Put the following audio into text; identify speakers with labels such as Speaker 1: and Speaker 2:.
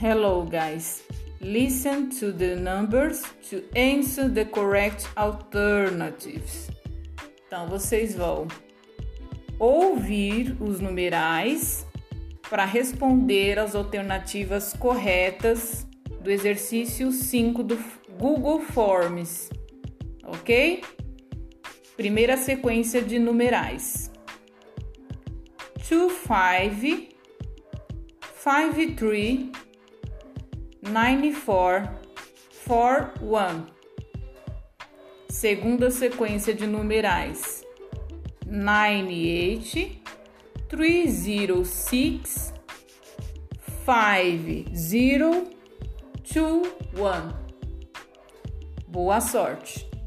Speaker 1: Hello, guys. Listen to the numbers to answer the correct alternatives. Então, vocês vão ouvir os numerais para responder as alternativas corretas do exercício 5 do Google Forms, ok? Primeira sequência de numerais: 2, 5, 5, 3, 9, 4, 4, 1. Segunda sequência de numerais: 9, 8, 3, 0, 6, 5, 0, 2, 1. Boa sorte!